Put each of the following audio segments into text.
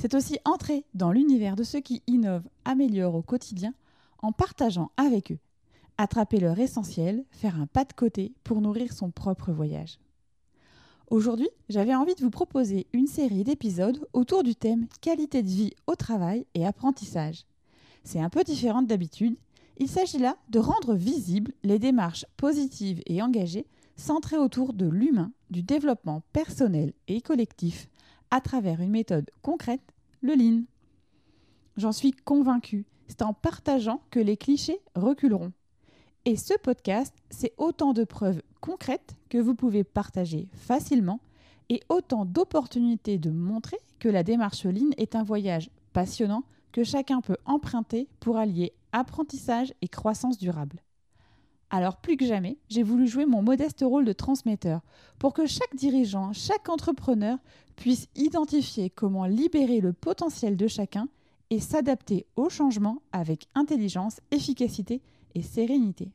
c'est aussi entrer dans l'univers de ceux qui innovent, améliorent au quotidien en partageant avec eux. Attraper leur essentiel, faire un pas de côté pour nourrir son propre voyage. Aujourd'hui, j'avais envie de vous proposer une série d'épisodes autour du thème qualité de vie au travail et apprentissage. C'est un peu différent d'habitude. Il s'agit là de rendre visibles les démarches positives et engagées centrées autour de l'humain, du développement personnel et collectif à travers une méthode concrète, le Lean. J'en suis convaincue, c'est en partageant que les clichés reculeront. Et ce podcast, c'est autant de preuves concrètes que vous pouvez partager facilement et autant d'opportunités de montrer que la démarche Lean est un voyage passionnant que chacun peut emprunter pour allier apprentissage et croissance durable. Alors plus que jamais, j'ai voulu jouer mon modeste rôle de transmetteur pour que chaque dirigeant, chaque entrepreneur puisse identifier comment libérer le potentiel de chacun et s'adapter au changement avec intelligence, efficacité et sérénité.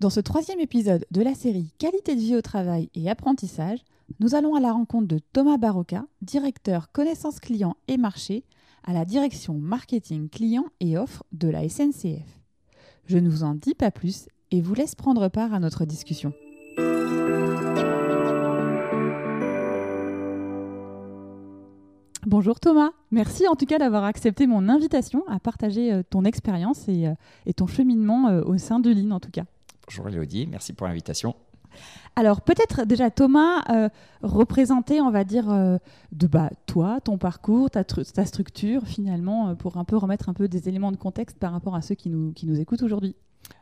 Dans ce troisième épisode de la série Qualité de vie au travail et apprentissage, nous allons à la rencontre de Thomas Barocca, directeur connaissance client et marché à la direction marketing client et offre de la SNCF. Je ne vous en dis pas plus et vous laisse prendre part à notre discussion. Bonjour Thomas, merci en tout cas d'avoir accepté mon invitation à partager euh, ton expérience et, euh, ton cheminement euh, au sein de Lean en tout cas. Bonjour Elodie, merci pour l'invitation. Alors peut-être déjà Thomas, représenter on va dire de bah, toi, ton parcours, ta, structure finalement, pour un peu remettre un peu des éléments de contexte par rapport à ceux qui nous, écoutent aujourd'hui.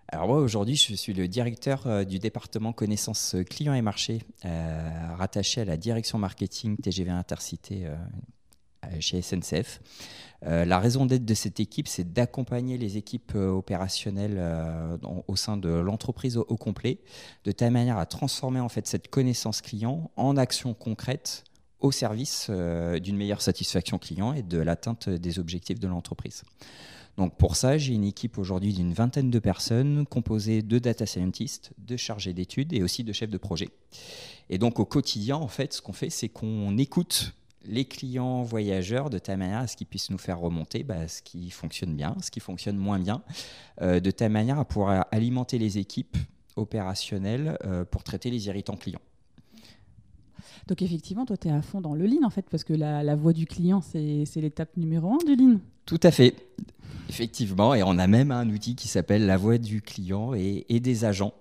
Alors moi aujourd'hui je suis le directeur euh, du département connaissances clients et marchés euh, rattaché à la direction marketing TGV Intercité euh, chez SNCF. La raison d'être de cette équipe, c'est d'accompagner les équipes opérationnelles au sein de l'entreprise au, complet, de telle manière à transformer en fait cette connaissance client en action concrète au service d'une meilleure satisfaction client et de l'atteinte des objectifs de l'entreprise. Donc pour ça, j'ai une équipe aujourd'hui d'une vingtaine de personnes composée de data scientists, de chargés d'études et aussi de chefs de projet. Et donc au quotidien, en fait, ce qu'on fait, c'est qu'on écoute les clients voyageurs de telle manière à ce qu'ils puissent nous faire remonter bah, ce qui fonctionne bien, ce qui fonctionne moins bien, euh, de telle manière à pouvoir alimenter les équipes opérationnelles euh, pour traiter les irritants clients. Donc effectivement, toi, tu es à fond dans le lean, en fait, parce que la, la voix du client, c'est l'étape numéro un du lean. Tout à fait. Effectivement, et on a même un outil qui s'appelle la voix du client et, des agents.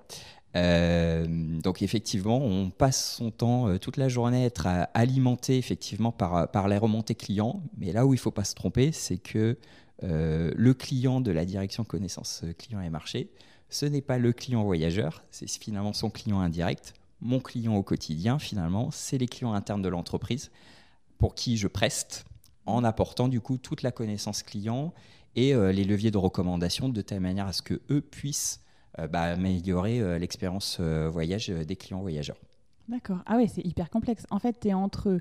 Euh, donc effectivement, on passe son temps euh, toute la journée à être alimenté effectivement par, les remontées clients. Mais là où il ne faut pas se tromper, c'est que euh, le client de la direction connaissance client et marché, ce n'est pas le client voyageur, c'est finalement son client indirect. Mon client au quotidien, finalement, c'est les clients internes de l'entreprise pour qui je preste en apportant du coup toute la connaissance client et euh, les leviers de recommandation de telle manière à ce que eux puissent euh, bah, améliorer euh, l'expérience voyage des clients voyageurs. D'accord. Ah oui, c'est hyper complexe. En fait, tu es entre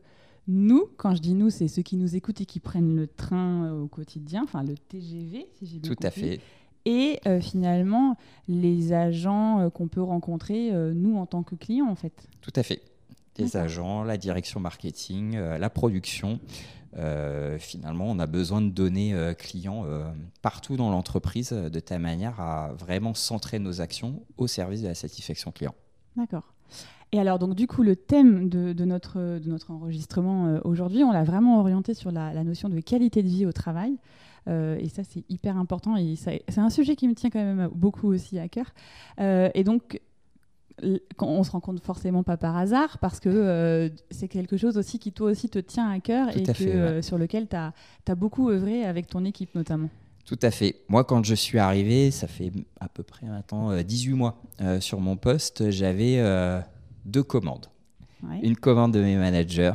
nous, quand je dis nous, c'est ceux qui nous écoutent et qui prennent le train au quotidien, enfin le TGV, si j'ai bien Tout à fait. Et finalement, les agents qu'on peut rencontrer, nous, en tant que clients, en fait. Tout à fait. Les agents, la direction marketing, la production. Euh, finalement, on a besoin de données euh, clients euh, partout dans l'entreprise de telle manière à vraiment centrer nos actions au service de la satisfaction client. D'accord. Et alors, donc, du coup, le thème de, notre, enregistrement aujourd'hui, on l'a vraiment orienté sur la, notion de qualité de vie au travail. et ça, c'est hyper important. Et c'est un sujet qui me tient quand même beaucoup aussi à cœur. et donc, on se rencontre forcément pas par hasard parce que euh, c'est quelque chose aussi qui toi aussi te tient à cœur et euh, sur lequel tu as, beaucoup œuvré avec ton équipe notamment. Tout à fait. Moi, quand je suis arrivé, ça fait à peu près maintenant 18 euh, mois sur mon poste, j'avais deux commandes. Une commande de mes managers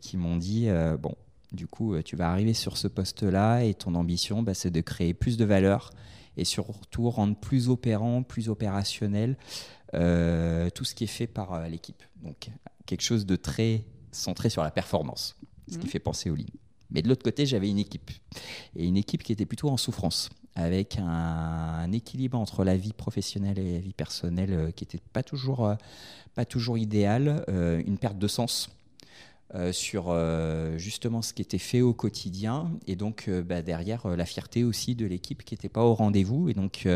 qui m'ont dit, bon, Du coup, tu vas arriver sur ce poste-là et ton ambition, bah, c'est de créer plus de valeur et surtout rendre plus opérant, plus opérationnel tout ce qui est fait par l'équipe. Donc, quelque chose de très centré sur la performance, ce qui mmh. fait penser aux lignes. Mais de l'autre côté, j'avais une équipe. Et une équipe qui était plutôt en souffrance, avec un, équilibre entre la vie professionnelle et la vie personnelle euh, qui n'était pas toujours, euh, pas toujours idéal, euh, une perte de sens. sur justement ce qui était fait au quotidien et donc bah, derrière la fierté aussi de l'équipe qui n'était pas au rendez-vous et donc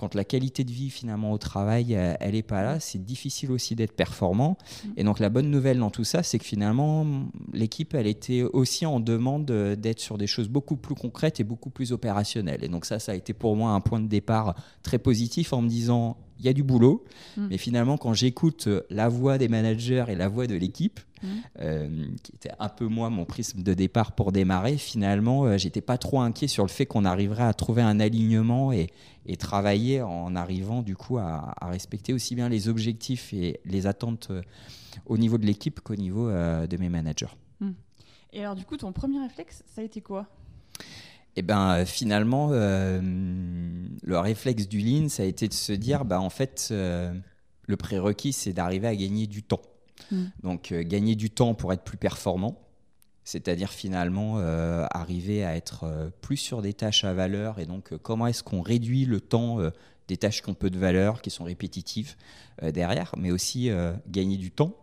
quand la qualité de vie finalement au travail, euh, elle n'est pas là, c'est difficile aussi d'être performant. Mm. Et donc la bonne nouvelle dans tout ça, c'est que finalement l'équipe, elle était aussi en demande euh, d'être sur des choses beaucoup plus concrètes et beaucoup plus opérationnelles. Et donc ça, ça a été pour moi un point de départ très positif en me disant, il y a du boulot, mm. mais finalement quand j'écoute la voix des managers et la voix de l'équipe, mm. euh, qui était un peu moi mon prisme de départ pour démarrer, finalement j'étais pas trop inquiet sur le fait qu'on arriverait à trouver un alignement et, et travailler en arrivant du coup à, respecter aussi bien les objectifs et les attentes euh, au niveau de l'équipe qu'au niveau euh, de mes managers. Hmm. Et alors du coup, ton premier réflexe, ça a été quoi? Et eh ben euh, finalement, le réflexe du lean, ça a été de se dire, bah en fait, le prérequis, c'est d'arriver à gagner du temps. Hmm. Donc gagner du temps pour être plus performant, c'est-à-dire finalement euh, arriver à être euh, plus sur des tâches à valeur et donc euh, comment est-ce qu'on réduit le temps des tâches qui ont peu de valeur, qui sont répétitives derrière, mais aussi gagner du temps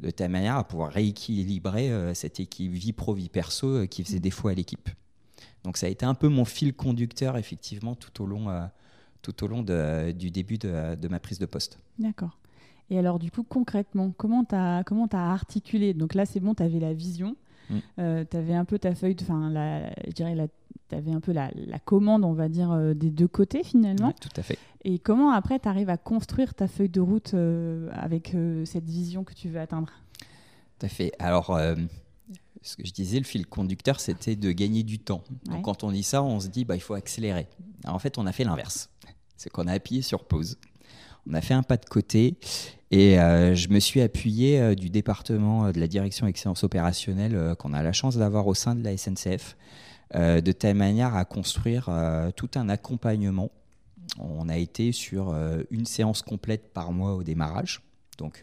de telle manière à pouvoir rééquilibrer cette équipe vie pro vie perso qui faisait défaut à l'équipe. Donc ça a été un peu mon fil conducteur effectivement tout au long, tout au long du début de, ma prise de poste. D'accord. Et alors du coup concrètement, comment tu as, comment as articulé? Donc là c'est bon, tu avais la vision, Mm. Euh, tu avais un peu ta feuille, enfin, je dirais, tu avais un peu la, commande, on va dire, euh, des deux côtés finalement. tout à fait. Et comment après tu arrives à construire ta feuille de route euh, avec cette vision que tu veux atteindre? Tout à fait. Alors, ce que je disais, le fil conducteur, c'était de gagner du temps. Donc, quand on dit ça, on se dit, bah, il faut accélérer. en fait, on a fait l'inverse. C'est qu'on a appuyé sur pause. On a fait un pas de côté et euh, je me suis appuyé euh, du département euh, de la direction excellence opérationnelle qu'on a la chance d'avoir au sein de la SNCF, de telle manière à construire tout un accompagnement. On a été sur une séance complète par mois au démarrage. Donc,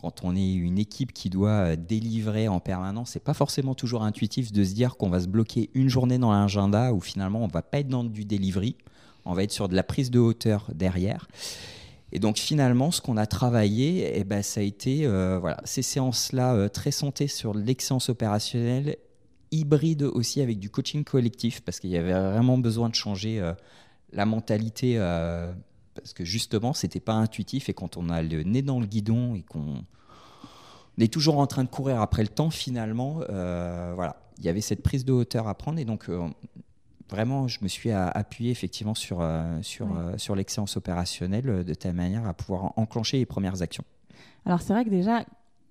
quand on est une équipe qui doit délivrer en permanence, c'est pas forcément toujours intuitif de se dire qu'on va se bloquer une journée dans l'agenda où finalement on va pas être dans du delivery, on va être sur de la prise de hauteur derrière. Et donc finalement, ce qu'on a travaillé, eh ben, ça a été euh, voilà, ces séances-là euh, très santé sur l'excellence opérationnelle, hybride aussi avec du coaching collectif, parce qu'il y avait vraiment besoin de changer euh, la mentalité, parce que justement, c'était pas intuitif, et quand on a le nez dans le guidon et qu'on est toujours en train de courir après le temps, finalement, voilà, il y avait cette prise de hauteur à prendre, et donc vraiment, je me suis appuyé effectivement sur, euh, sur, euh, sur l'excellence opérationnelle euh, de telle manière à pouvoir enclencher les premières actions. Alors c'est vrai que déjà,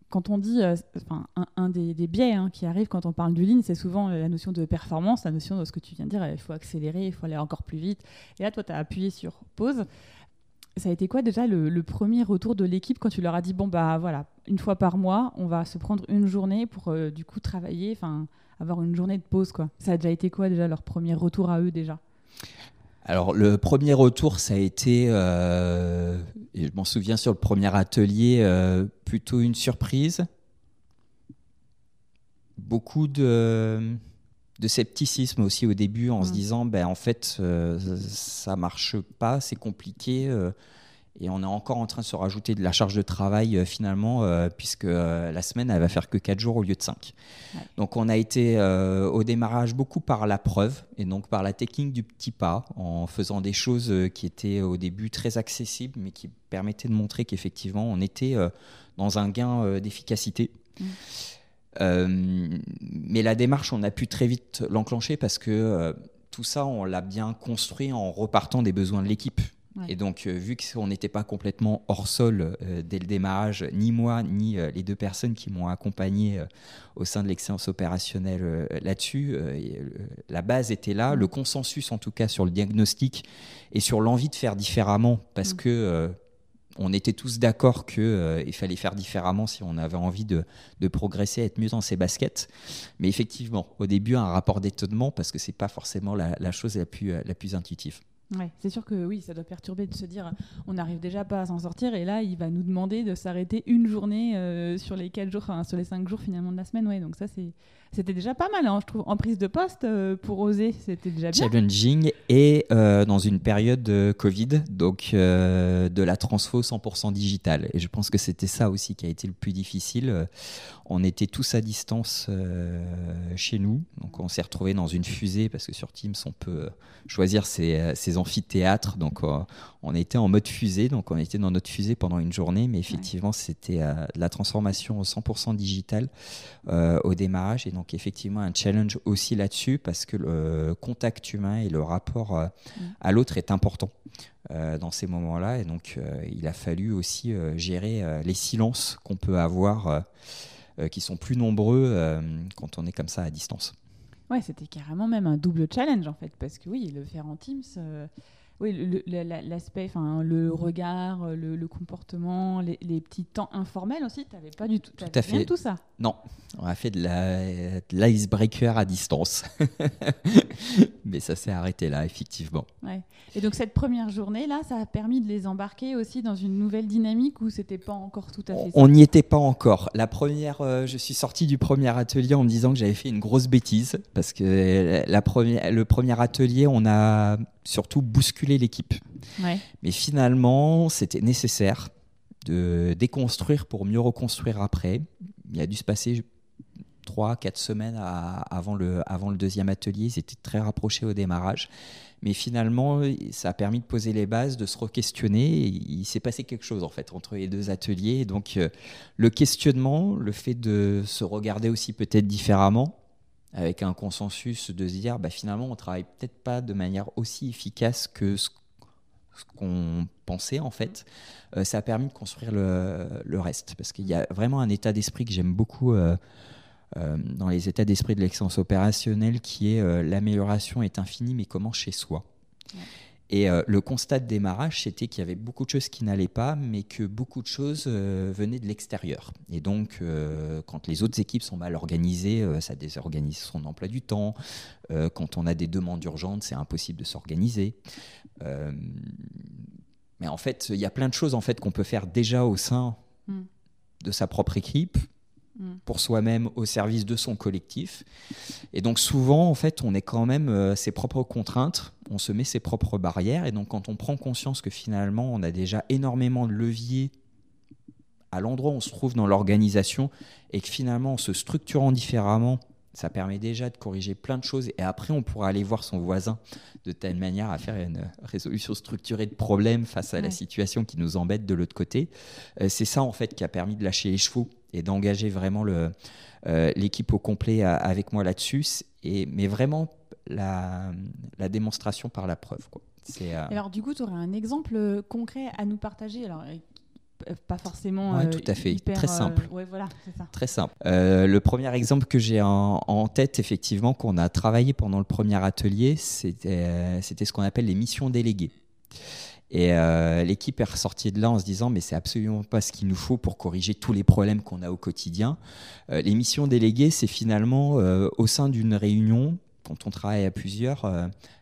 quand on dit, enfin, un, des, biais hein, qui arrive quand on parle du lean, c'est souvent la notion de performance, la notion de ce que tu viens de dire, il faut accélérer, il faut aller encore plus vite. Et là, toi, tu as appuyé sur pause. Ça a été quoi déjà le, premier retour de l'équipe quand tu leur as dit, bon, bah voilà, une fois par mois, on va se prendre une journée pour du coup travailler, enfin avoir une journée de pause. Quoi. Ça a déjà été quoi déjà leur premier retour à eux déjà? Alors le premier retour, ça a été, euh, je m'en souviens sur le premier atelier, euh, plutôt une surprise. Beaucoup de, de scepticisme aussi au début en se mmh. disant, ben, en fait, euh, ça marche pas, c'est compliqué. Et on est encore en train de se rajouter de la charge de travail euh, finalement, euh, puisque euh, la semaine, elle va faire que 4 jours au lieu de 5. Donc on a été au démarrage beaucoup par la preuve et donc par la technique du petit pas, en faisant des choses qui étaient au début très accessibles, mais qui permettaient de montrer qu'effectivement on était dans un gain d'efficacité. Mm. Mais la démarche, on a pu très vite l'enclencher parce que tout ça, on l'a bien construit en repartant des besoins de l'équipe. Et donc, euh, vu qu'on n'était pas complètement hors sol euh, dès le démarrage, ni moi, ni euh, les deux personnes qui m'ont accompagné au sein de l'excellence opérationnelle là-dessus, la base était là, le consensus en tout cas sur le diagnostic et sur l'envie de faire différemment, parce mm. que on était tous d'accord qu'il fallait faire différemment si on avait envie de, progresser, être mieux dans ses baskets. Mais effectivement, au début, un rapport d'étonnement parce que c'est pas forcément la, chose la plus, la plus intuitive. Ouais, c'est sûr que oui, ça doit perturber de se dire on n'arrive déjà pas à s'en sortir et là il va nous demander de s'arrêter une journée euh, sur les quatre jours, sur les cinq jours finalement de la semaine. Ouais, donc ça c'est c'était déjà pas mal, hein, je trouve, en prise de poste euh, pour oser, c'était déjà bien. Challenging et euh, dans une période de Covid, donc de la transfo 100% digitale. Et je pense que c'était ça aussi qui a été le plus difficile. On était tous à distance chez nous, donc on s'est retrouvés dans une fusée parce que sur Teams on peut choisir ses, ses amphithéâtre. Donc, euh, on était en mode fusée. Donc, on était dans notre fusée pendant une journée. Mais effectivement, c'était euh, la transformation 100% digitale euh, au démarrage. Et donc, effectivement, un challenge aussi là-dessus parce que le contact humain et le rapport mm. à l'autre est important. dans ces moments-là. Et donc, il a fallu aussi gérer les silences qu'on peut avoir, qui sont plus nombreux quand on est comme ça à distance. Ouais, c'était carrément même un double challenge en fait, parce que oui, le faire en Teams, euh, oui, l'aspect, enfin, le regard, le, comportement, les, petits temps informels aussi, tu n'avais pas du tout, tout à fait tout ça. Non, on a fait de l'icebreaker à distance, mais ça s'est arrêté là, effectivement. Ouais. Et donc cette première journée là, ça a permis de les embarquer aussi dans une nouvelle dynamique où c'était pas encore tout à fait. On n'y était pas encore. La première, euh, je suis sorti du premier atelier en me disant que j'avais fait une grosse bêtise parce que la première, le premier atelier, on a surtout bousculer l'équipe. Mais finalement, c'était nécessaire de déconstruire pour mieux reconstruire après. Il a dû se passer trois, quatre semaines avant, le, avant le deuxième atelier. Ils étaient très rapprochés au démarrage. Mais finalement, ça a permis de poser les bases, de se re-questionner. Il s'est passé quelque chose en fait entre les deux ateliers. Donc, euh, le questionnement, le fait de se regarder aussi peut-être différemment, avec un consensus de se dire bah, finalement on travaille peut-être pas de manière aussi efficace que ce, qu'on pensait en fait, euh, ça a permis de construire le, reste. Parce qu'il y a vraiment un état d'esprit que j'aime beaucoup euh, euh, dans les états d'esprit de l'excellence opérationnelle qui est l'amélioration est infinie mais comment chez soi? Et euh, le constat de démarrage, c'était qu'il y avait beaucoup de choses qui n'allaient pas, mais que beaucoup de choses euh, venaient de l'extérieur. Et donc, euh, quand les autres équipes sont mal organisées, ça désorganise son emploi du temps. quand on a des demandes urgentes, c'est impossible de s'organiser. mais en fait, il y a plein de choses en fait qu'on peut faire déjà au sein hmm. de sa propre équipe Mm. pour soi-même au service de son collectif. Et donc souvent, en fait, on est quand même euh, ses propres contraintes, on se met ses propres barrières. Et donc quand on prend conscience que finalement, on a déjà énormément de leviers à l'endroit où on se trouve dans l'organisation et que finalement, en se structurant différemment, ça permet déjà de corriger plein de choses et après on pourra aller voir son voisin de telle manière à faire une résolution structurée de problèmes face à la situation qui nous embête de l'autre côté. Euh, c'est ça en fait qui a permis de lâcher les chevaux et d'engager vraiment euh, l'équipe au complet avec moi là-dessus. Et, mais vraiment la, la, démonstration par la preuve. Quoi. Euh, alors du coup, tu aurais un exemple concret à nous partager? Alors, euh, pas forcément ouais, tout à fait très simple ouais, voilà, ça. très simple le premier exemple que j'ai en, en, tête effectivement qu'on a travaillé pendant le premier atelier c'était c'était ce qu'on appelle les missions déléguées et euh, l'équipe est ressortie de là en se disant mais c'est absolument pas ce qu'il nous faut pour corriger tous les problèmes qu'on a au quotidien. Euh, les missions déléguées, c'est finalement euh, au sein d'une réunion, quand on travaille à plusieurs,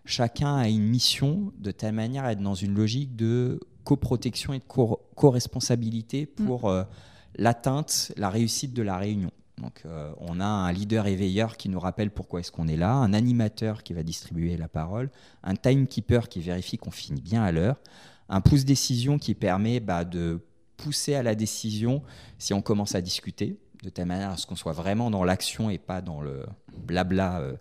chacun a une mission de telle manière à être dans une logique de coprotection et de co-responsabilité pour mm. l'atteinte, la réussite de la réunion. Donc, euh, on a un leader éveilleur qui nous rappelle pourquoi est-ce qu'on est là, un animateur qui va distribuer la parole, un timekeeper qui vérifie qu'on finit bien à l'heure, un pouce décision qui permet bah, de pousser à la décision si on commence à discuter, de telle manière à ce qu'on soit vraiment dans l'action et pas dans le blabla euh,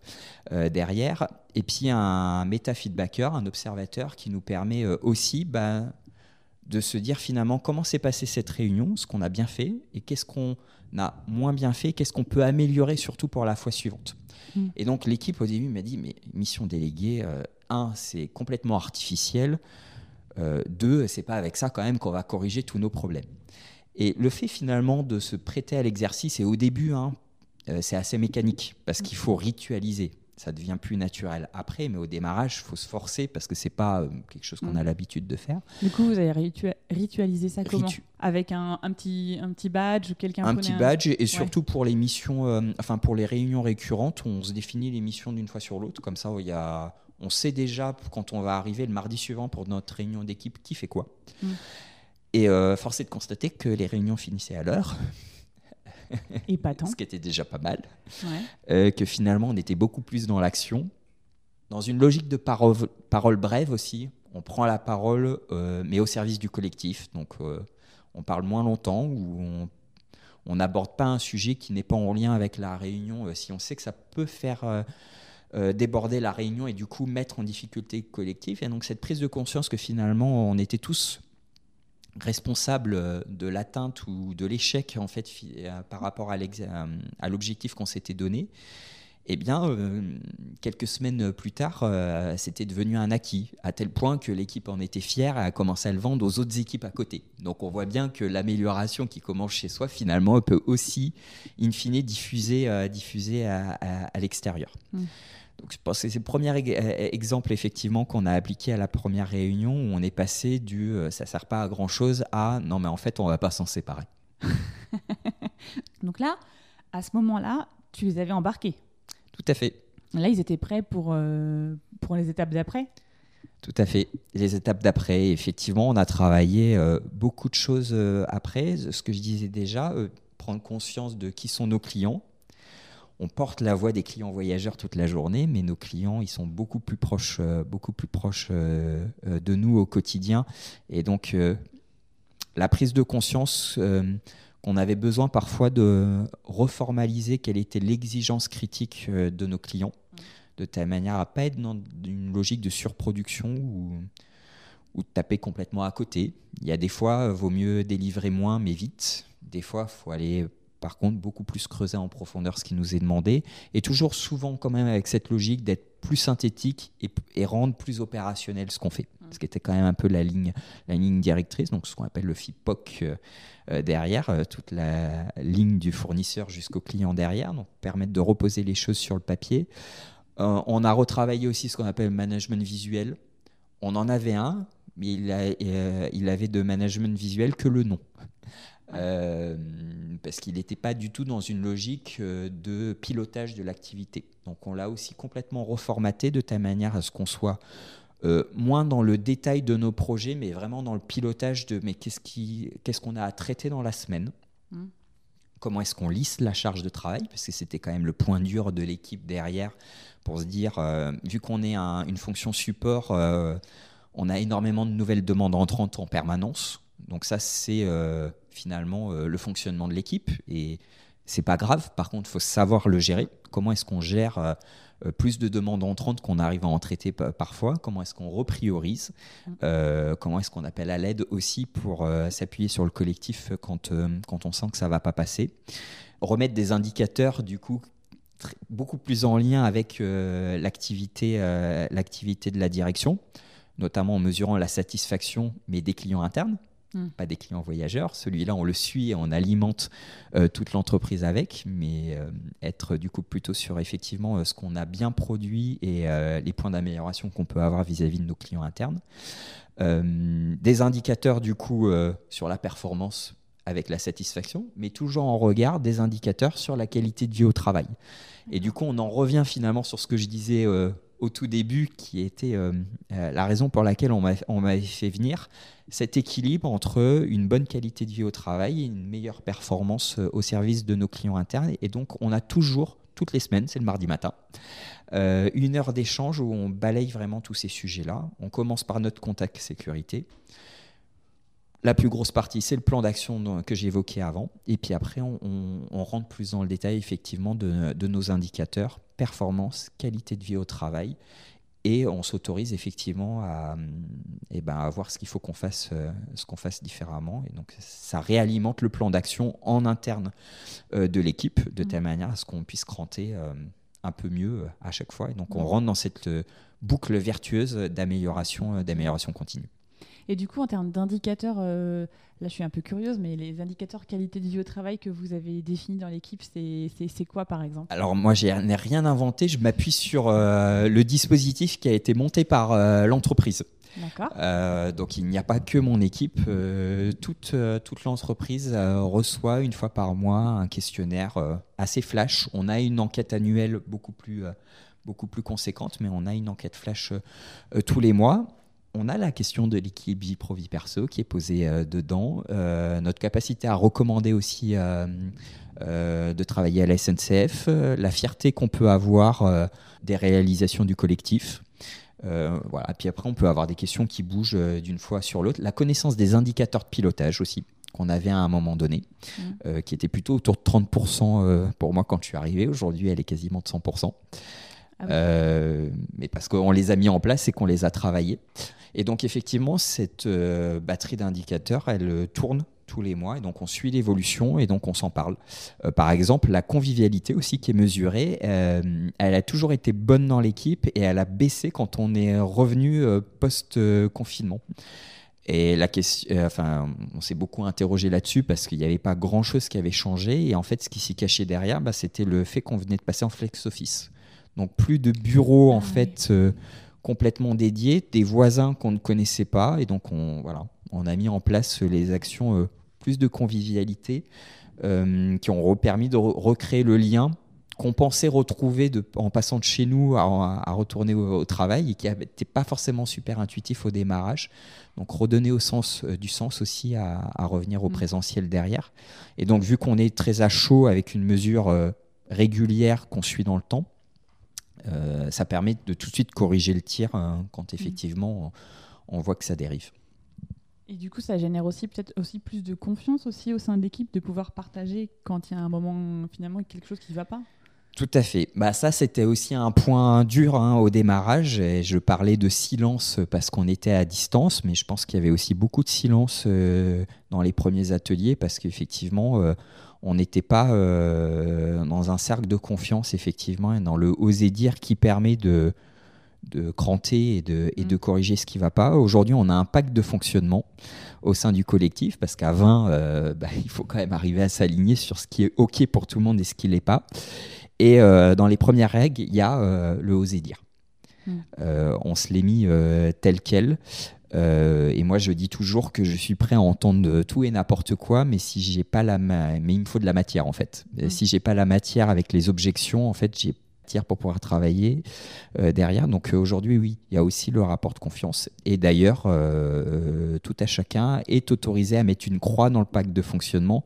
euh, derrière. Et puis un méta-feedbacker, un observateur qui nous permet aussi bah, de se dire finalement comment s'est passée cette réunion, ce qu'on a bien fait et qu'est-ce qu'on a moins bien fait, qu'est-ce qu'on peut améliorer surtout pour la fois suivante. Mm. Et donc l'équipe au début m'a dit, mais mission déléguée, euh, un, c'est complètement artificiel, euh, deux, c'est pas avec ça quand même qu'on va corriger tous nos problèmes. Et le fait finalement de se prêter à l'exercice, et au début, hein, euh, c'est assez mécanique, parce qu'il faut ritualiser. Ça devient plus naturel après, mais au démarrage, il faut se forcer parce que c'est pas euh, quelque chose qu'on Mm. a l'habitude de faire. Du coup, vous avez ritua- ritualisé ça comment Ritu- Avec un, un petit, un petit badge ou quelqu'un un petit badge et, et surtout pour les missions, euh, enfin pour les réunions récurrentes, on se définit les missions d'une fois sur l'autre. Comme ça, il y a, on sait déjà quand on va arriver le mardi suivant pour notre réunion d'équipe qui fait quoi. Mm. Et euh, force est de constater que les réunions finissaient à l'heure, épatant. ce qui était déjà pas mal. Ouais. euh, que finalement on était beaucoup plus dans l'action, dans une logique de parole, parole brève aussi. On prend la parole, euh, mais au service du collectif. Donc euh, on parle moins longtemps ou on n'aborde pas un sujet qui n'est pas en lien avec la réunion. si on sait que ça peut faire euh, déborder la réunion et du coup mettre en difficulté le collectif. Et donc cette prise de conscience que finalement on était tous responsables euh, de l'atteinte ou de l'échec en fait euh, par rapport euh, à l'objectif qu'on s'était donné. Eh bien, quelques semaines plus tard, c'était devenu un acquis, à tel point que l'équipe en était fière et a commencé à le vendre aux autres équipes à côté. Donc on voit bien que l'amélioration qui commence chez soi, finalement, peut aussi, in fine, diffuser, diffuser à, à- l'extérieur. Mm. Donc je pense que c'est le premier euh, exemple, effectivement, qu'on a appliqué à la première réunion, où on est passé du euh, ça sert pas à grand-chose à non, mais en fait, on va pas s'en séparer. Donc là, à ce moment-là, tu les avais embarqués. Tout à fait. Là, ils étaient prêts pour, euh, pour les étapes d'après. Tout à fait. Les étapes d'après, effectivement, on a travaillé euh, beaucoup de choses euh, après. Ce que je disais déjà, prendre conscience de qui sont nos clients. On porte la voix des clients voyageurs toute la journée, mais nos clients, ils sont beaucoup plus proches, euh, beaucoup plus proches euh, euh, de nous au quotidien. Et donc, la prise de conscience qu'on avait besoin parfois de reformaliser quelle était l'exigence critique de nos clients de telle manière à pas être dans une logique de surproduction ou, de taper complètement à côté. Il y a des fois, vaut mieux délivrer moins mais vite. Des fois, faut aller par contre beaucoup plus creuser en profondeur ce qui nous est demandé. Et toujours souvent quand même avec cette logique d'être plus synthétique et, et rendre plus opérationnel ce qu'on fait. Ce qui était quand même un peu la ligne, la ligne directrice, donc ce qu'on appelle le FIPOC euh, euh, derrière, euh, toute la ligne du fournisseur jusqu'au client derrière, donc permettre de reposer les choses sur le papier. Euh, on a retravaillé aussi ce qu'on appelle le management visuel. On en avait un, mais il, a- euh, il avait de management visuel que le nom. Euh, parce qu'il n'était pas du tout dans une logique euh, de pilotage de l'activité. Donc on l'a aussi complètement reformaté de telle manière à ce qu'on soit euh, moins dans le détail de nos projets, mais vraiment dans le pilotage de mais qu'est-ce qu'on a à traiter dans la semaine? Mm. Comment est-ce qu'on lisse la charge de travail? Parce que c'était quand même le point dur de l'équipe derrière pour se dire, euh, vu qu'on est un- une fonction support, on a énormément de nouvelles demandes entrantes en permanence. Donc ça, c'est finalement euh, le fonctionnement de l'équipe. Et c'est pas grave. Par contre, il faut savoir le gérer. Comment est-ce qu'on gère euh, euh, plus de demandes entrantes qu'on arrive à en traiter pa- parfois? Comment est-ce qu'on repriorise? Euh, Comment est-ce qu'on appelle à l'aide aussi pour euh, s'appuyer sur le collectif quand, euh, quand on sent que ça va pas passer? Remettre des indicateurs, du coup, beaucoup plus en lien avec l'activité l'activité de la direction, notamment en mesurant la satisfaction, mais des clients internes, Mm. pas des clients voyageurs. Celui-là, on le suit et on alimente euh, toute l'entreprise avec, mais euh, être du coup plutôt sur effectivement euh, ce qu'on a bien produit et les points d'amélioration qu'on peut avoir vis-à-vis de nos clients internes. Des indicateurs du coup sur la performance avec la satisfaction, mais toujours en regard des indicateurs sur la qualité de vie au travail. Et du coup, on en revient finalement sur ce que je disais au tout début, qui était euh, euh, la raison pour laquelle on m'a- on m'avait fait venir, cet équilibre entre une bonne qualité de vie au travail et une meilleure performance euh, au service de nos clients internes. Et donc, on a toujours, toutes les semaines, c'est le mardi matin, une heure d'échange où on balaye vraiment tous ces sujets-là. On commence par notre contact sécurité. La plus grosse partie, c'est le plan d'action que j'évoquais avant. Et puis après, on, rentre plus dans le détail, effectivement, de nos indicateurs, performance, qualité de vie au travail. Et on s'autorise effectivement à, hum, eh ben, à voir ce qu'il faut qu'on fasse, euh, ce qu'on fasse différemment. Et donc, ça réalimente le plan d'action en interne euh, de l'équipe, de telle manière à ce qu'on puisse cranter euh, un peu mieux à chaque fois. Et donc, on Mhm. rentre dans cette boucle vertueuse d'amélioration, d'amélioration continue. Et du coup, en termes d'indicateurs, euh, là je suis un peu curieuse, mais les indicateurs qualité de vie au travail que vous avez définis dans l'équipe, c'est quoi par exemple? Alors moi, je n'ai rien inventé, je m'appuie sur euh, le dispositif qui a été monté par euh, l'entreprise. Euh, donc il n'y a pas que mon équipe, toute, toute l'entreprise reçoit une fois par mois un questionnaire assez flash. On a une enquête annuelle beaucoup plus, beaucoup plus conséquente, mais on a une enquête flash tous les mois on a la question de l'équipe vie pro vie perso qui est posée euh, dedans. Euh, notre capacité à recommander aussi euh, de travailler à la SNCF, la fierté qu'on peut avoir des réalisations du collectif. voilà. Puis après, on peut avoir des questions qui bougent d'une fois sur l'autre. La connaissance des indicateurs de pilotage aussi qu'on avait à un moment donné, mmh. qui était plutôt autour de 30% pour moi quand je suis arrivé. Aujourd'hui, elle est quasiment de 100%. Ah mais parce qu'on les a mis en place et qu'on les a travaillés. Et donc effectivement, cette euh, batterie d'indicateurs, elle euh, tourne tous les mois et donc on suit l'évolution et donc on s'en parle. Euh, par exemple, la convivialité aussi qui est mesurée, elle a toujours été bonne dans l'équipe et elle a baissé quand on est revenu post-confinement. Et la question, enfin, on s'est beaucoup interrogé là-dessus parce qu'il n'y avait pas grand-chose qui avait changé. Et en fait, ce qui s'y cachait derrière, bah, c'était le fait qu'on venait de passer en flex office. Donc plus de bureaux en ah fait complètement dédié, des voisins qu'on ne connaissait pas. Et donc, on, voilà, on a mis en place les actions euh, plus de convivialité euh, qui ont permis de recréer le lien qu'on pensait retrouver de, en passant de chez nous à, retourner au, travail et qui n'était pas forcément super intuitif au démarrage. Donc redonner au sens, euh, du sens aussi à, revenir au mmh. présentiel derrière. Et donc vu qu'on est très à chaud avec une mesure régulière qu'on suit dans le temps, euh, ça permet de tout de suite corriger le tir hein, quand effectivement on, voit que ça dérive. Et du coup, ça génère aussi peut-être aussi plus de confiance aussi au sein de l'équipe de pouvoir partager quand il y a un moment finalement quelque chose qui ne va pas. Tout à fait. Bah ça, c'était aussi un point dur hein, au démarrage. Et je parlais de silence parce qu'on était à distance, mais je pense qu'il y avait aussi beaucoup de silence euh, dans les premiers ateliers parce qu'effectivement, euh, on n'était pas euh, dans un cercle de confiance, effectivement, et dans le oser dire qui permet de, de cranter et de, et de mm. corriger ce qui ne va pas. Aujourd'hui, on a un pacte de fonctionnement au sein du collectif, parce qu'à 20, euh, bah, il faut quand même arriver à s'aligner sur ce qui est OK pour tout le monde et ce qui ne l'est pas. Et euh, dans les premières règles, il y a le oser dire. Mm. on se l'est mis tel quel. Euh, et moi, je dis toujours que je suis prêt à entendre tout et n'importe quoi, mais si j'ai pas la, mais il me faut de la matière en fait. Mm. Si j'ai pas la matière avec les objections, en fait, j'ai matière pour pouvoir travailler euh, derrière. Donc euh, aujourd'hui, oui, il y a aussi le rapport de confiance. Et d'ailleurs, tout à chacun est autorisé à mettre une croix dans le pacte de fonctionnement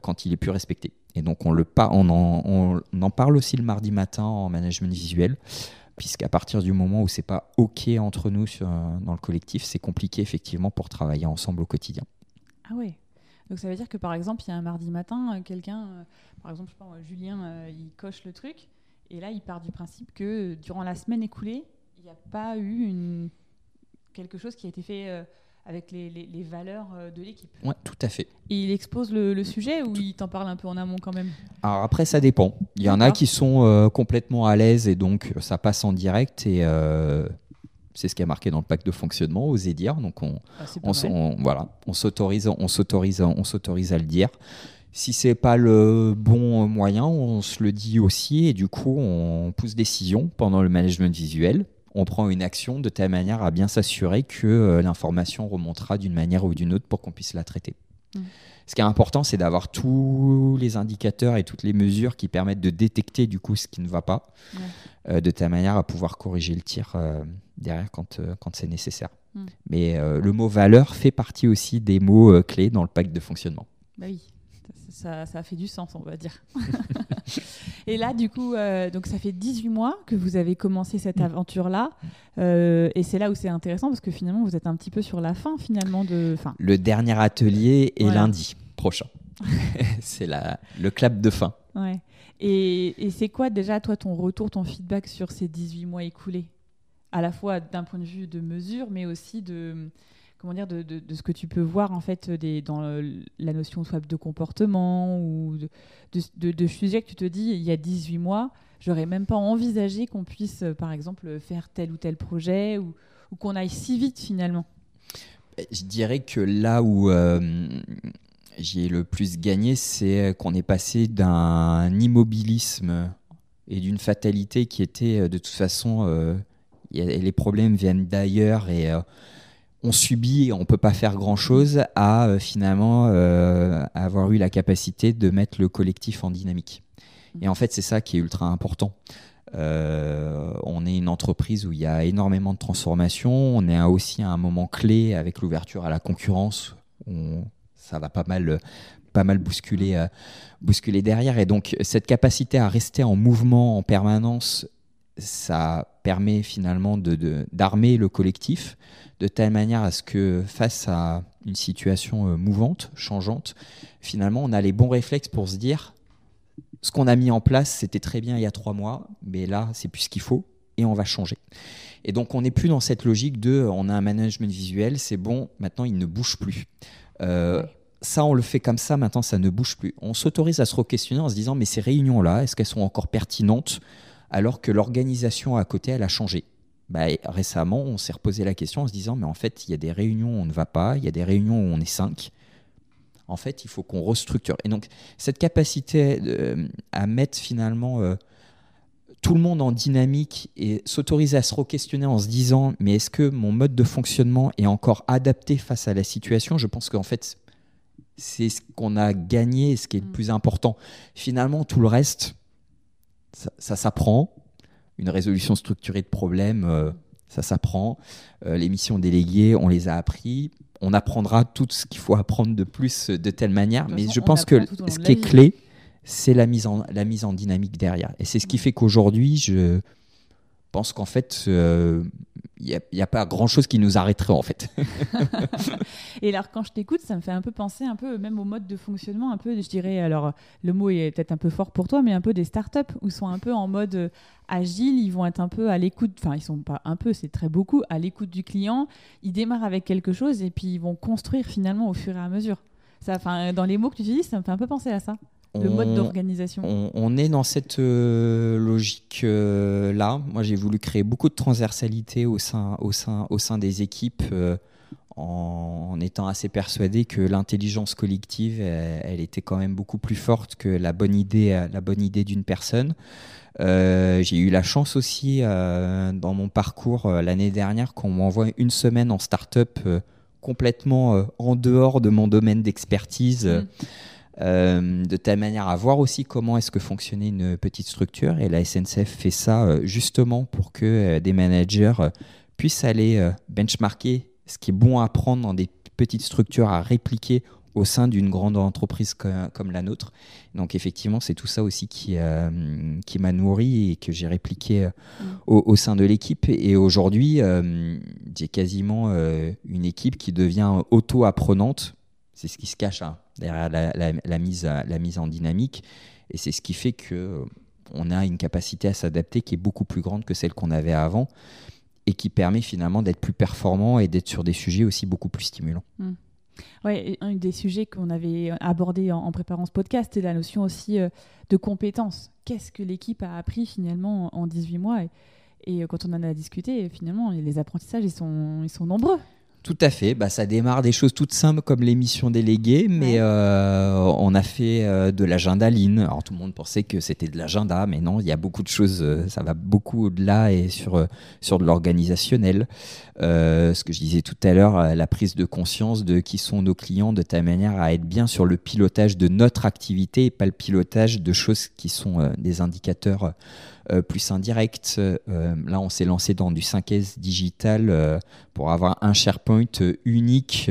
quand il est plus respecté. Et donc on, le on, en, on en parle aussi le mardi matin en management visuel puisqu'à partir du moment où c'est pas OK entre nous dans le collectif, c'est compliqué effectivement pour travailler ensemble au quotidien. Ah ouais. Donc ça veut dire que par exemple, il y a un mardi matin, euh, quelqu'un, euh, par exemple, je sais Julien, euh, il coche le truc, et là, il part du principe que durant la semaine écoulée, il n'y a pas eu une... quelque chose qui a été fait avec les, les, valeurs euh, de l'équipe. Oui, tout à fait. Et il expose le, sujet ou il t'en parle un peu en amont quand même? Alors après, ça dépend. Il y en a qui sont euh, complètement à l'aise et donc euh, ça passe en direct et c'est ce qui a marqué dans le pacte de fonctionnement, oser dire. Donc on, ah, on, voilà, on s'autorise, on s'autorise, on s'autorise à le dire. Si c'est pas le bon moyen, on se le dit aussi et du coup on pousse décision pendant le management visuel on prend une action de telle manière à bien s'assurer que euh, l'information remontera d'une manière ou d'une autre pour qu'on puisse la traiter. Mm. Ce qui est important, c'est d'avoir tous les indicateurs et toutes les mesures qui permettent de détecter du coup ce qui ne va pas, euh, de telle manière à pouvoir corriger le tir euh, derrière quand, quand c'est nécessaire. Mm. Mais le mot valeur fait partie aussi des mots clés dans le pacte de fonctionnement. Bah oui ça, ça, fait du sens, on va dire. et là, du coup, euh, donc ça fait 18 mois que vous avez commencé cette mm. aventure-là. Euh, et c'est là où c'est intéressant parce que finalement, vous êtes un petit peu sur la fin, finalement. de. Fin. Le dernier atelier est lundi prochain. c'est le clap de fin. Ouais. Et, et c'est quoi déjà, toi, ton retour, ton feedback sur ces 18 mois écoulés? À la fois d'un point de vue de mesure, mais aussi de comment dire, de, de, ce que tu peux voir en fait des, dans la notion soit de comportement ou de, de, sujets que tu te dis il y a 18 mois, j'aurais même pas envisagé qu'on puisse par exemple faire tel ou tel projet ou, ou qu'on aille si vite finalement. Je dirais que là où j'ai le plus gagné, c'est qu'on est passé d'un immobilisme et d'une fatalité qui était de toute façon, les problèmes viennent d'ailleurs et on subit et on peut pas faire grand chose à euh, finalement euh, avoir eu la capacité de mettre le collectif en dynamique. Et en fait, c'est ça qui est ultra important. Euh, on est une entreprise où il y a énormément de transformation. On est aussi à un moment clé avec l'ouverture à la concurrence. ça va pas mal, pas mal bousculer, bousculer derrière. Et donc, cette capacité à rester en mouvement en permanence, ça permet finalement d'armer le collectif de telle manière à ce que face à une situation euh, mouvante, changeante, finalement, on a les bons réflexes pour se dire ce qu'on a mis en place, c'était très bien il y a trois mois, mais là, c'est plus ce qu'il faut et on va changer. Et donc, on n'est plus dans cette logique de on a un management visuel, c'est bon, maintenant il ne bouge plus. Euh, ça, on le fait comme ça, maintenant ça ne bouge plus. On s'autorise à se re-questionner en se disant mais ces réunions-là, est-ce qu'elles sont encore pertinentes alors que l'organisation à côté, elle a changé? Bah, récemment, on s'est reposé la question en se disant, mais en fait, il y a des réunions où on ne va pas, il y a des réunions où on est cinq. En fait, il faut qu'on restructure. Et donc, cette capacité euh, à mettre finalement euh, tout le monde en dynamique et s'autoriser à se re-questionner en se disant, mais est-ce que mon mode de fonctionnement est encore adapté face à la situation? Je pense qu'en fait, c'est ce qu'on a gagné, ce qui est le mm. plus important. Finalement, tout le reste, ça s'apprend une résolution structurée de problèmes, euh, ça s'apprend. Euh, les missions déléguées, on les a appris. On apprendra tout ce qu'il faut apprendre de plus de telle manière. mais je pense que ce qui est clé, c'est la mise, en, la mise en dynamique derrière. Et c'est ce qui fait qu'aujourd'hui, je pense qu'en fait, euh, il n'y a, pas grand-chose qui nous arrêterait en fait. et alors quand je t'écoute, ça me fait un peu penser un peu même au mode de fonctionnement, un peu, je dirais, alors le mot est peut-être un peu fort pour toi, mais un peu des startups où ils sont un peu en mode euh, agile, ils vont être un peu à l'écoute, enfin ils sont pas un peu, c'est très beaucoup, à l'écoute du client, ils démarrent avec quelque chose et puis ils vont construire finalement au fur et à mesure. Ça, dans les mots que tu dis, ça me fait un peu penser à ça le mode d'organisation on, est dans cette euh, logique-là. Euh, Moi, j'ai voulu créer beaucoup de transversalité au sein, au sein, au sein des équipes euh, en, étant assez persuadé que l'intelligence collective, elle, était quand même beaucoup plus forte que la bonne idée, la bonne idée d'une personne. j'ai eu la chance aussi dans mon parcours l'année dernière qu'on m'envoie une semaine en start-up complètement en dehors de mon domaine d'expertise. Mmh. Euh, de telle manière à voir aussi comment est-ce que fonctionnait une petite structure. Et la SNCF fait ça euh, justement pour que euh, des managers puissent aller benchmarker ce qui est bon à prendre dans des petites structures à répliquer au sein d'une grande entreprise comme, la nôtre. Donc effectivement, c'est tout ça aussi qui, qui m'a nourri et que j'ai répliqué mmh. au, sein de l'équipe. Et aujourd'hui, j'ai quasiment une équipe qui devient auto-apprenante. C'est ce qui se cache hein, derrière la, mise, la mise en dynamique. Et c'est ce qui fait que on a une capacité à s'adapter qui est beaucoup plus grande que celle qu'on avait avant et qui permet finalement d'être plus performant et d'être sur des sujets aussi beaucoup plus stimulants. Mmh. Ouais, un des sujets qu'on avait abordé en, préparant ce podcast, c'est la notion aussi euh, de compétences. Qu'est-ce que l'équipe a appris finalement en 18 mois? Et, quand on en a discuté, finalement, les apprentissages, ils sont nombreux. Tout à fait. Bah, ça démarre des choses toutes simples comme l'émission déléguée, mais euh, on a fait euh, de l'agenda Lean. Alors tout le monde pensait que c'était de l'agenda, mais non, il y a beaucoup de choses. Euh, ça va beaucoup au-delà et sur, sur de l'organisationnel. ce que je disais tout à l'heure, la prise de conscience de qui sont nos clients de telle manière à être bien sur le pilotage de notre activité et pas le pilotage de choses qui sont des indicateurs plus indirect. Euh, là, on s'est lancé dans du 5S digital pour avoir un SharePoint unique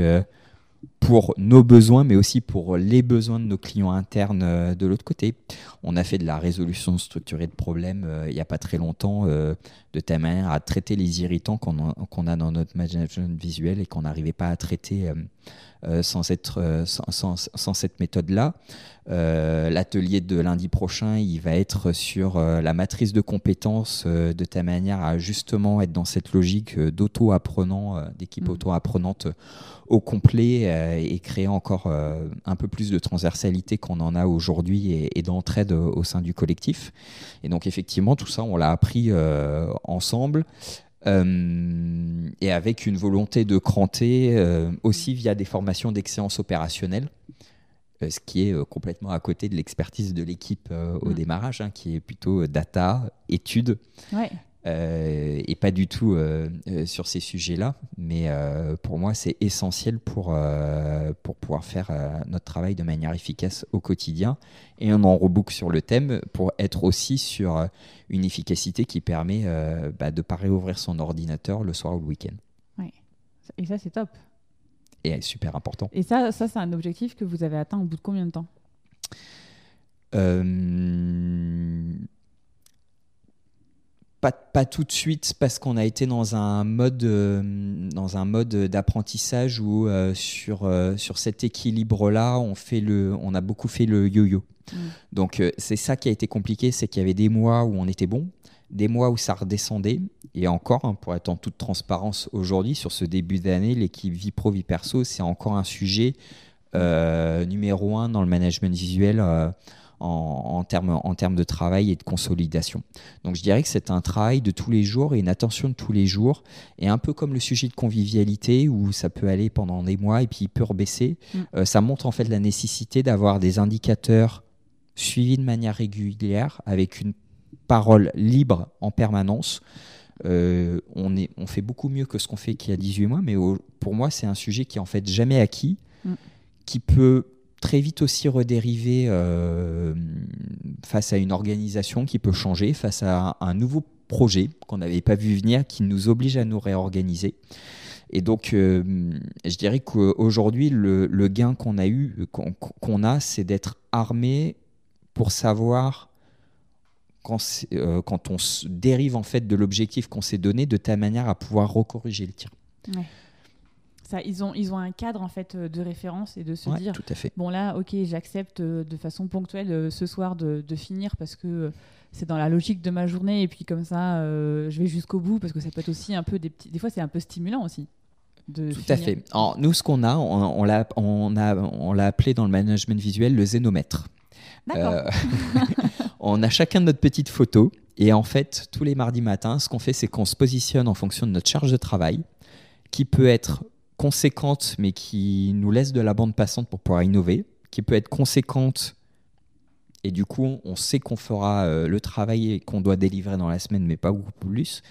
pour nos besoins, mais aussi pour les besoins de nos clients internes de l'autre côté. On a fait de la résolution structurée de problèmes il n'y a pas très longtemps, de telle manière à traiter les irritants qu'on a, dans notre management visuel et qu'on n'arrivait pas à traiter sans, être, sans, cette méthode-là. Euh, l'atelier de lundi prochain, il va être sur euh, la matrice de compétences euh, de ta manière à justement être dans cette logique d'auto-apprenant, d'équipe mmh. auto-apprenante au complet et créer encore un peu plus de transversalité qu'on en a aujourd'hui et, et d'entraide au sein du collectif. Et donc effectivement, tout ça, on l'a appris ensemble. Euh, et avec une volonté de cranter euh, aussi via des formations d'excellence opérationnelle, euh, ce qui est complètement à côté de l'expertise de l'équipe au Mm. démarrage, hein, qui est plutôt data, études, Ouais. Euh, et pas du tout euh, euh, sur ces sujets-là. Mais pour moi, c'est essentiel pour, pour pouvoir faire notre travail de manière efficace au quotidien. Et on en reboucle sur le thème pour être aussi sur une efficacité qui permet bah, de ne pas réouvrir son ordinateur le soir ou le week-end. Et ça, c'est top. Et super important. Et ça, ça c'est un objectif que vous avez atteint au bout de combien de temps? Pas, pas tout de suite parce qu'on a été dans un mode euh, dans un mode d'apprentissage où euh, sur euh, sur cet équilibre là on fait le on a beaucoup fait le yo-yo Mm. donc c'est ça qui a été compliqué c'est qu'il y avait des mois où on était bon des mois où ça redescendait et encore hein, pour être en toute transparence aujourd'hui sur ce début d'année l'équipe vie pro vie perso c'est encore un sujet numéro un dans le management visuel en, en termes en termes de travail et de consolidation. Donc je dirais que c'est un travail de tous les jours et une attention de tous les jours, et un peu comme le sujet de convivialité où ça peut aller pendant des mois et puis il peut rebaisser. Mm. Euh, ça montre en fait la nécessité d'avoir des indicateurs suivis de manière régulière avec une parole libre en permanence. Euh, on, est, on fait beaucoup mieux que ce qu'on fait qu'il y a 18 mois, mais au- pour moi, c'est un sujet qui est en fait jamais acquis, Mm. qui peut très vite aussi redériver euh, face à une organisation qui peut changer, face à un nouveau projet qu'on n'avait pas vu venir, qui nous oblige à nous réorganiser. Et donc, euh, je dirais qu'aujourd'hui, le, gain qu'on a eu, qu'on a, c'est d'être armé pour savoir quand, euh, quand on dérive en fait de l'objectif qu'on s'est donné, de ta manière à pouvoir recorriger le tir. Ouais. Ça, ils, ont, ils ont un cadre en fait euh, de référence et de se Ouais, dire tout à fait. bon là ok j'accepte euh, de façon ponctuelle euh, ce soir de, de finir parce que c'est dans la logique de ma journée et puis comme ça euh, je vais jusqu'au bout parce que ça peut être aussi un peu des petits des fois c'est un peu stimulant aussi de Tout à fait. Alors, nous, ce qu'on a, on, on l'a on a, on l'a appelé dans le management visuel le zénomètre. Euh, on a chacun notre petite photo. Et en fait, tous les mardis matins, ce qu'on fait, c'est qu'on se positionne en fonction de notre charge de travail, qui peut être conséquente, mais qui nous laisse de la bande passante pour pouvoir innover, qui peut être conséquente, et du coup, on sait qu'on fera euh, le travail qu'on doit délivrer dans la semaine, mais pas beaucoup plus,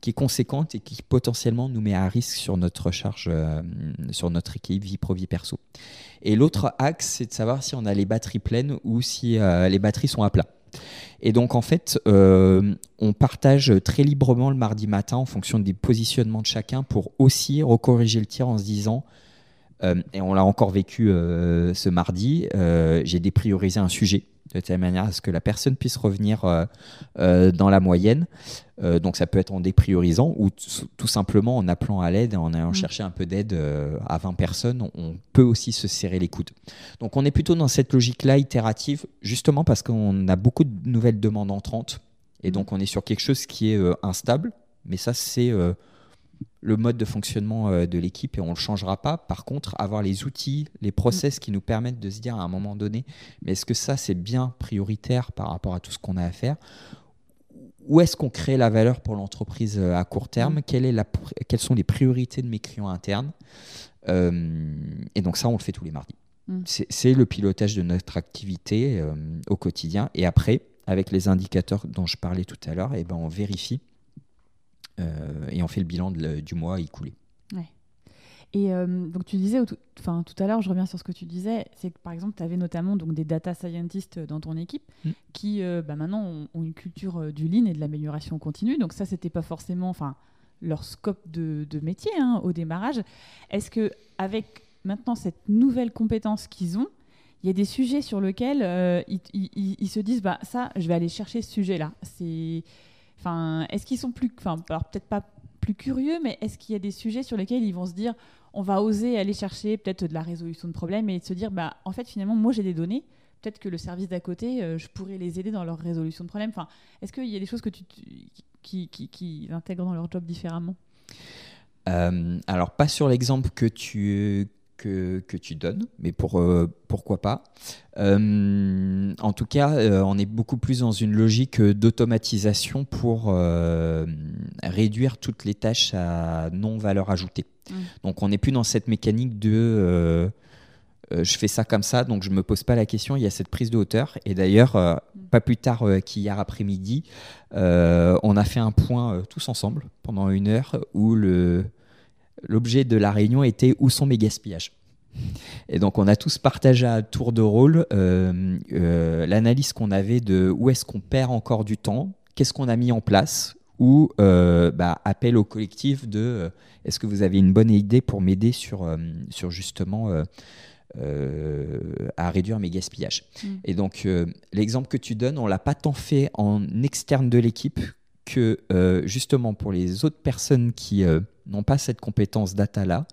qui est conséquente et qui potentiellement nous met à risque sur notre charge, euh, sur notre équipe vie pro, vie perso. Et l'autre axe, c'est de savoir si on a les batteries pleines ou si euh, les batteries sont à plat. Et donc, en fait, euh, on partage très librement le mardi matin en fonction des positionnements de chacun pour aussi recorriger le tir en se disant, euh, et on l'a encore vécu euh, ce mardi, j'ai dépriorisé un sujet de telle manière à ce que la personne puisse revenir euh, euh, dans la moyenne. Euh, donc ça peut être en dépriorisant ou tout simplement en appelant à l'aide et en allant Mm. chercher un peu d'aide à 20 personnes. On, peut aussi se serrer les coudes. Donc on est plutôt dans cette logique-là itérative, justement parce qu'on a beaucoup de nouvelles demandes entrantes. Et Mm. donc on est sur quelque chose qui est instable. Mais ça, c'est le mode de fonctionnement euh, de l'équipe et on ne le changera pas. Par contre, avoir les outils, les process qui nous permettent de se dire à un moment donné, mais est-ce que ça, c'est bien prioritaire par rapport à tout ce qu'on a à faire? Où est-ce qu'on crée la valeur pour l'entreprise euh, à court terme? Mm. Quelle est la pr- Quelles sont les priorités de mes clients internes? Euh, Et donc ça, on le fait tous les mardis. Mm. C'est le pilotage de notre activité euh, au quotidien. Et après, avec les indicateurs dont je parlais tout à l'heure, eh ben, on vérifie et on fait le bilan de du mois écoulé. Et euh, donc tu disais, enfin, tout à l'heure, je reviens sur ce que tu disais, c'est que par exemple, tu avais notamment donc, des data scientists dans ton équipe Mm. qui euh, bah, maintenant ont, ont une culture euh, du lean et de l'amélioration continue. Donc ça, c'était pas forcément enfin, leur scope de, de métier hein, au démarrage. Est-ce que avec maintenant cette nouvelle compétence qu'ils ont, il y a des sujets sur lesquels euh, ils- ils se disent, bah, ça, je vais aller chercher ce sujet-là. C'est... Est-ce qu'ils sont plus, enfin, alors peut-être pas plus curieux, mais est-ce qu'il y a des sujets sur lesquels ils vont se dire, on va oser aller chercher peut-être de la résolution de problèmes et de se dire, bah, en fait, finalement, moi, j'ai des données. Peut-être que le service d'à côté, euh, je pourrais les aider dans leur résolution de problèmes. Enfin, est-ce qu'il y a des choses que tu, qui intègrent dans leur job différemment? Euh, alors, pas sur l'exemple que tu, que, que tu donnes, mais pour, pourquoi pas. en tout cas, on est beaucoup plus dans une logique d'automatisation pour réduire toutes les tâches à non-valeur ajoutée. Mmh. Donc on n'est plus dans cette mécanique de euh, je fais ça comme ça, donc je me pose pas la question. Il y a cette prise de hauteur. Et d'ailleurs, euh, pas plus tard euh, qu'hier après-midi, on a fait un point tous ensemble pendant une heure où l'objet de la réunion était où sont mes gaspillages. Et donc on a tous partagé à tour de rôle l'analyse qu'on avait de où est-ce qu'on perd encore du temps, qu'est-ce qu'on a mis en place, ou bah, appel au collectif de est-ce que vous avez une bonne idée pour m'aider sur, sur justement euh, à réduire mes gaspillages. Mm. Et donc, euh, l'exemple que tu donnes, on l'a pas tant fait en externe de l'équipe que euh, justement pour les autres personnes qui n'ont pas cette compétence data-là,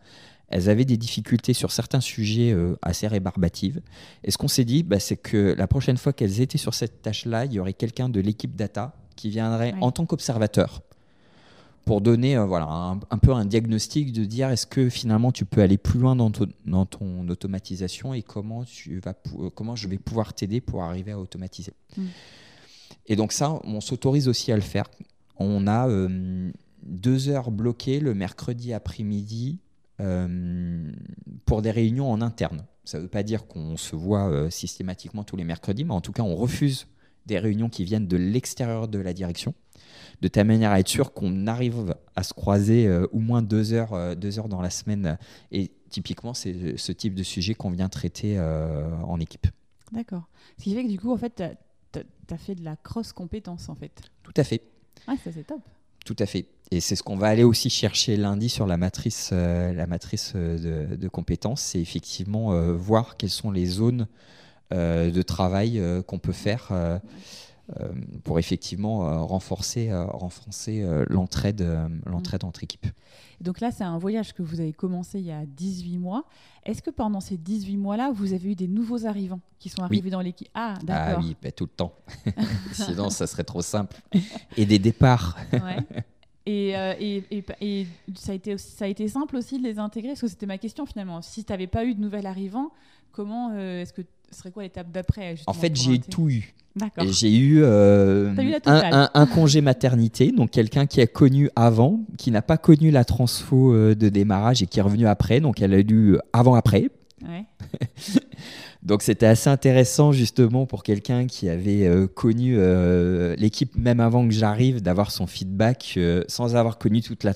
elles avaient des difficultés sur certains sujets assez rébarbatives. Et ce qu'on s'est dit, bah, c'est que la prochaine fois qu'elles étaient sur cette tâche-là, il y aurait quelqu'un de l'équipe data qui viendrait en tant qu'observateur pour donner euh, voilà, un, peu un diagnostic de dire est-ce que finalement tu peux aller plus loin dans, dans ton automatisation et comment, tu vas, euh, comment je vais pouvoir t'aider pour arriver à automatiser. Mm. Et donc ça, on s'autorise aussi à le faire. On a euh, deux heures bloquées le mercredi après-midi pour des réunions en interne. Ça ne veut pas dire qu'on se voit systématiquement tous les mercredis, mais en tout cas, on refuse des réunions qui viennent de l'extérieur de la direction de ta manière à être sûr qu'on arrive à se croiser euh, au moins deux heures, euh, deux heures dans la semaine. Et typiquement, c'est ce type de sujet qu'on vient traiter euh, en équipe. D'accord. Ce qui fait que du coup, en fait, tu as, fait de la cross-compétence, en fait. Tout à fait. Ah, ça c'est top. Tout à fait. Et c'est ce qu'on va aller aussi chercher lundi sur la matrice, la matrice de, compétences, c'est effectivement voir quelles sont les zones de travail qu'on peut faire. Euh, pour effectivement euh, renforcer, euh, renforcer l'entraide, l'entraide entre équipes. Donc là, c'est un voyage que vous avez commencé il y a 18 mois. Est-ce que pendant ces 18 mois-là, vous avez eu des nouveaux arrivants qui sont arrivés dans l'équipe? Ah, d'accord. Ah oui, bah, tout le temps. Sinon, ça serait trop simple. Et des départs. Et, et, et, ça, a été ça a été simple aussi de les intégrer? Parce que c'était ma question finalement. Si tu n'avais pas eu de nouvel arrivant, comment est-ce que serait quoi l'étape d'après En fait, j'ai tout eu. J'ai eu, euh, un, congé maternité, donc quelqu'un qui a connu avant, qui n'a pas connu la transfo euh, de démarrage et qui est revenu après, donc elle a eu avant-après. donc c'était assez intéressant justement pour quelqu'un qui avait euh, connu l'équipe même avant que j'arrive, d'avoir son feedback sans avoir connu toute la,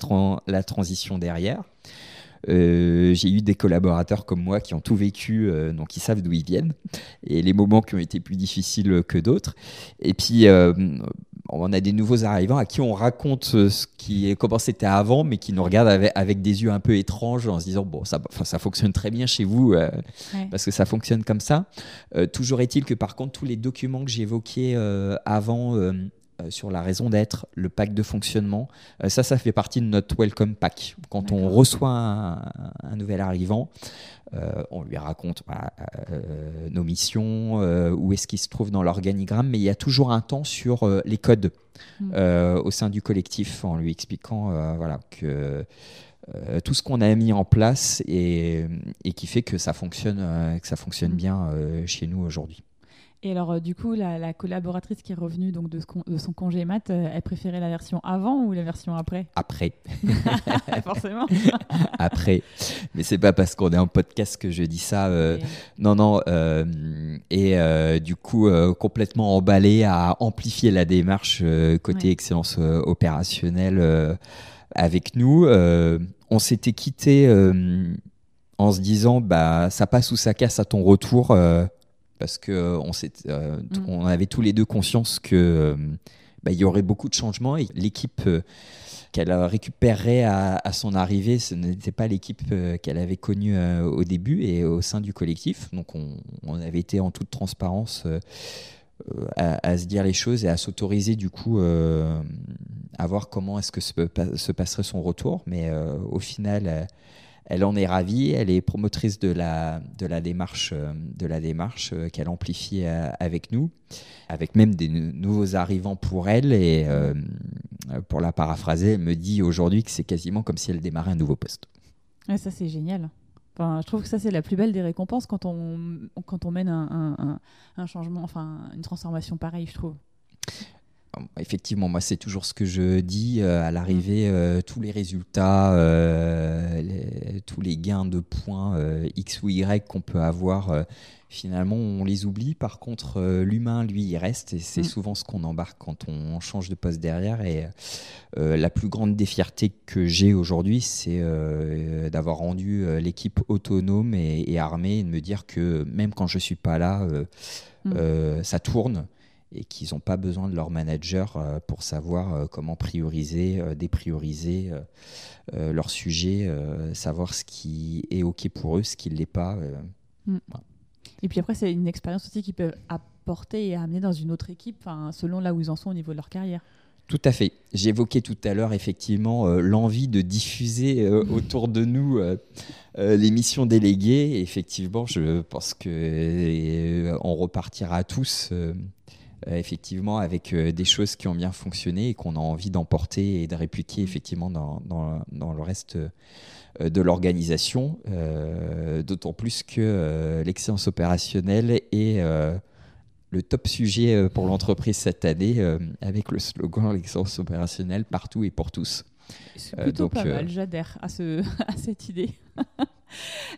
la transition derrière. Euh, j'ai eu des collaborateurs comme moi qui ont tout vécu, euh, donc ils savent d'où ils viennent, et les moments qui ont été plus difficiles que d'autres. Et puis, euh, on a des nouveaux arrivants à qui on raconte ce qui, comment c'était avant, mais qui nous regardent avec, des yeux un peu étranges en se disant bon, ça, ça fonctionne très bien chez vous parce que ça fonctionne comme ça. toujours est-il que par contre, tous les documents que j'évoquais avant sur la raison d'être, le pack de fonctionnement. Euh, ça, ça fait partie de notre welcome pack. Quand on reçoit un, nouvel arrivant, euh, on lui raconte nos missions, où est-ce qu'il se trouve dans l'organigramme, mais il y a toujours un temps sur les codes hmm. au sein du collectif en lui expliquant voilà, que tout ce qu'on a mis en place et, et, qui fait que ça fonctionne, que ça fonctionne hmm. bien chez nous aujourd'hui. Et alors, euh, du coup, la, collaboratrice qui est revenue donc, de, son congé mat, euh, elle préférait la version avant ou la version après? Après. Forcément. après. Mais c'est pas parce qu'on est en podcast que je dis ça. Euh, non, non. et du coup, complètement emballé à amplifier la démarche côté excellence opérationnelle avec nous. on s'était quitté en se disant, bah, ça passe ou ça casse à ton retour parce que euh, on, euh, mm. on avait tous les deux conscience que euh, bah, il y aurait beaucoup de changements et l'équipe qu'elle récupérerait à, son arrivée, ce n'était pas l'équipe qu'elle avait connue au début et au sein du collectif. Donc on, avait été en toute transparence à, se dire les choses et à s'autoriser du coup à voir comment est-ce que se, se, passerait son retour. Mais au final, elle en est ravie. Elle est promotrice de la, de la démarche, euh, de la démarche euh, qu'elle amplifie euh, avec nous, avec même des nouveaux arrivants pour elle. Et pour la paraphraser, elle me dit aujourd'hui que c'est quasiment comme si elle démarrait un nouveau poste. ça, c'est génial. Enfin, je trouve que ça, c'est la plus belle des récompenses quand on, quand on mène un, un changement, enfin, une transformation pareille, je trouve. Effectivement, moi, c'est toujours ce que je dis euh, à l'arrivée, euh, tous les résultats, euh, les- tous les gains de points X ou Y qu'on peut avoir, finalement, on les oublie. Par contre, l'humain, lui, il reste et c'est Mm. souvent ce qu'on embarque quand on change de poste derrière. Et la plus grande des fiertés que j'ai aujourd'hui, c'est d'avoir rendu l'équipe autonome et, et armée et de me dire que même quand je suis pas là, Mm. ça tourne et qu'ils n'ont pas besoin de leur manager euh, pour savoir euh, comment prioriser, euh, déprioriser leur sujet, savoir ce qui est OK pour eux, ce qui ne l'est pas. euh. Et puis après, c'est une expérience aussi qu'ils peuvent apporter et amener dans une autre équipe, selon là où ils en sont au niveau de leur carrière. Tout à fait. J'évoquais tout à l'heure effectivement euh, l'envie de diffuser euh, autour de nous euh, les missions déléguées. Et effectivement, je pense que on repartira tous effectivement avec euh, des choses qui ont bien fonctionné et qu'on a envie d'emporter et de répliquer effectivement dans, dans- dans le reste euh, de l'organisation. Euh, D'autant plus que euh, l'excellence opérationnelle est euh, le top sujet euh, pour l'entreprise cette année euh, avec le slogan l'excellence opérationnelle partout et pour tous. C'est Euh, plutôt donc, pas euh, mal, j'adhère à, ce, à cette idée.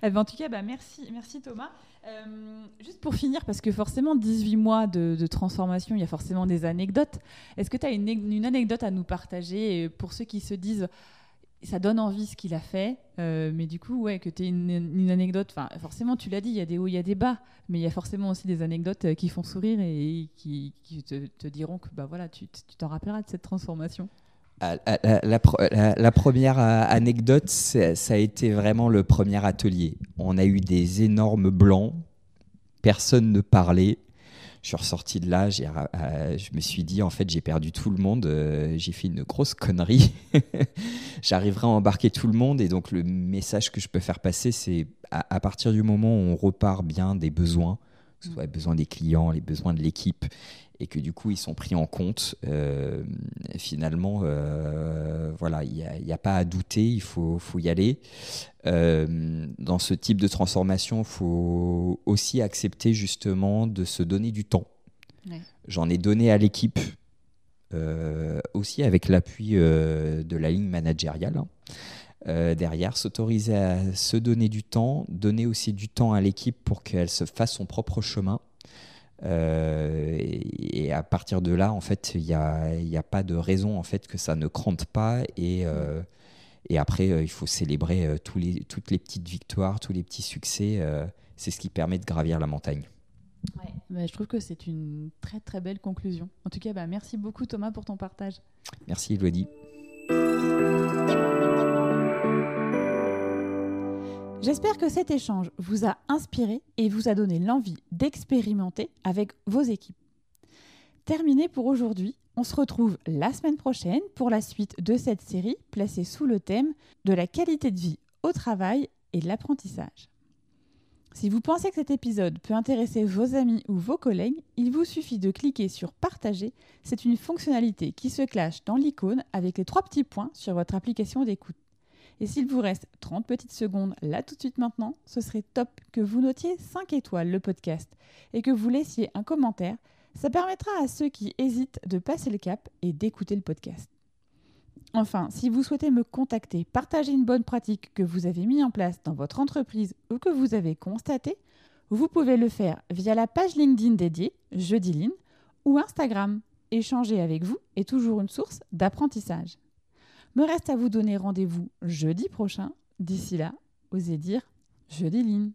Eh ben, en tout cas, bah, merci, merci Thomas. Euh, juste pour finir, parce que forcément, 18 mois de, de transformation, il y a forcément des anecdotes. Est-ce que tu as une, une anecdote à nous partager? Pour ceux qui se disent ça donne envie ce qu'il a fait, euh, mais du coup, ouais, que tu aies une, une anecdote. Enfin, forcément, tu l'as dit, il y a des hauts, il y a des bas, mais il y a forcément aussi des anecdotes qui font sourire et qui, qui te, te diront que bah voilà, tu t'en rappelleras de cette transformation. Ah, La, la- la première euh, anecdote, ça a été vraiment le premier atelier. On a eu des énormes blancs, personne ne parlait. Je suis ressorti de là, euh, je me suis dit, en fait, j'ai perdu tout le monde, euh, j'ai fait une grosse connerie. J'arriverai à embarquer tout le monde, et donc le message que je peux faire passer, c'est à, à partir du moment où on repart bien des besoins, que ce soit les besoins des clients, les besoins de l'équipe, et que du coup ils sont pris en compte, euh, finalement, euh, voilà, il n'y a, pas à douter, il faut, faut y aller. Euh, dans ce type de transformation, il faut aussi accepter justement de se donner du temps. Ouais. J'en ai donné à l'équipe, aussi avec l'appui de la ligne managériale. hein. Euh, derrière, s'autoriser à se donner du temps, donner aussi du temps à l'équipe pour qu'elle se fasse son propre chemin. Euh, et, et à partir de là, en fait, il n'y a, y a pas de raison en fait que ça ne crante pas. Et, euh, et après, euh, il faut célébrer tous les, toutes les petites victoires, tous les petits succès. c'est ce qui permet de gravir la montagne. Bah, je trouve que c'est une très très belle conclusion. En tout cas, bah, merci beaucoup Thomas pour ton partage. Merci Elodie. J'espère que cet échange vous a inspiré et vous a donné l'envie d'expérimenter avec vos équipes. Terminé pour aujourd'hui, on se retrouve la semaine prochaine pour la suite de cette série placée sous le thème de la qualité de vie au travail et de l'apprentissage. Si vous pensez que cet épisode peut intéresser vos amis ou vos collègues, il vous suffit de cliquer sur Partager. C'est une fonctionnalité qui se clash dans l'icône avec les trois petits points sur votre application d'écoute. Et s'il vous reste 30 petites secondes là tout de suite maintenant, ce serait top que vous notiez 5 étoiles le podcast et que vous laissiez un commentaire. Ça permettra à ceux qui hésitent de passer le cap et d'écouter le podcast. Enfin, si vous souhaitez me contacter, partager une bonne pratique que vous avez mis en place dans votre entreprise ou que vous avez constatée, vous pouvez le faire via la page LinkedIn dédiée Jeudi Lean ou Instagram. Échanger avec vous est toujours une source d'apprentissage. Me reste à vous donner rendez-vous jeudi prochain. D'ici là, osez dire jeudi Lean.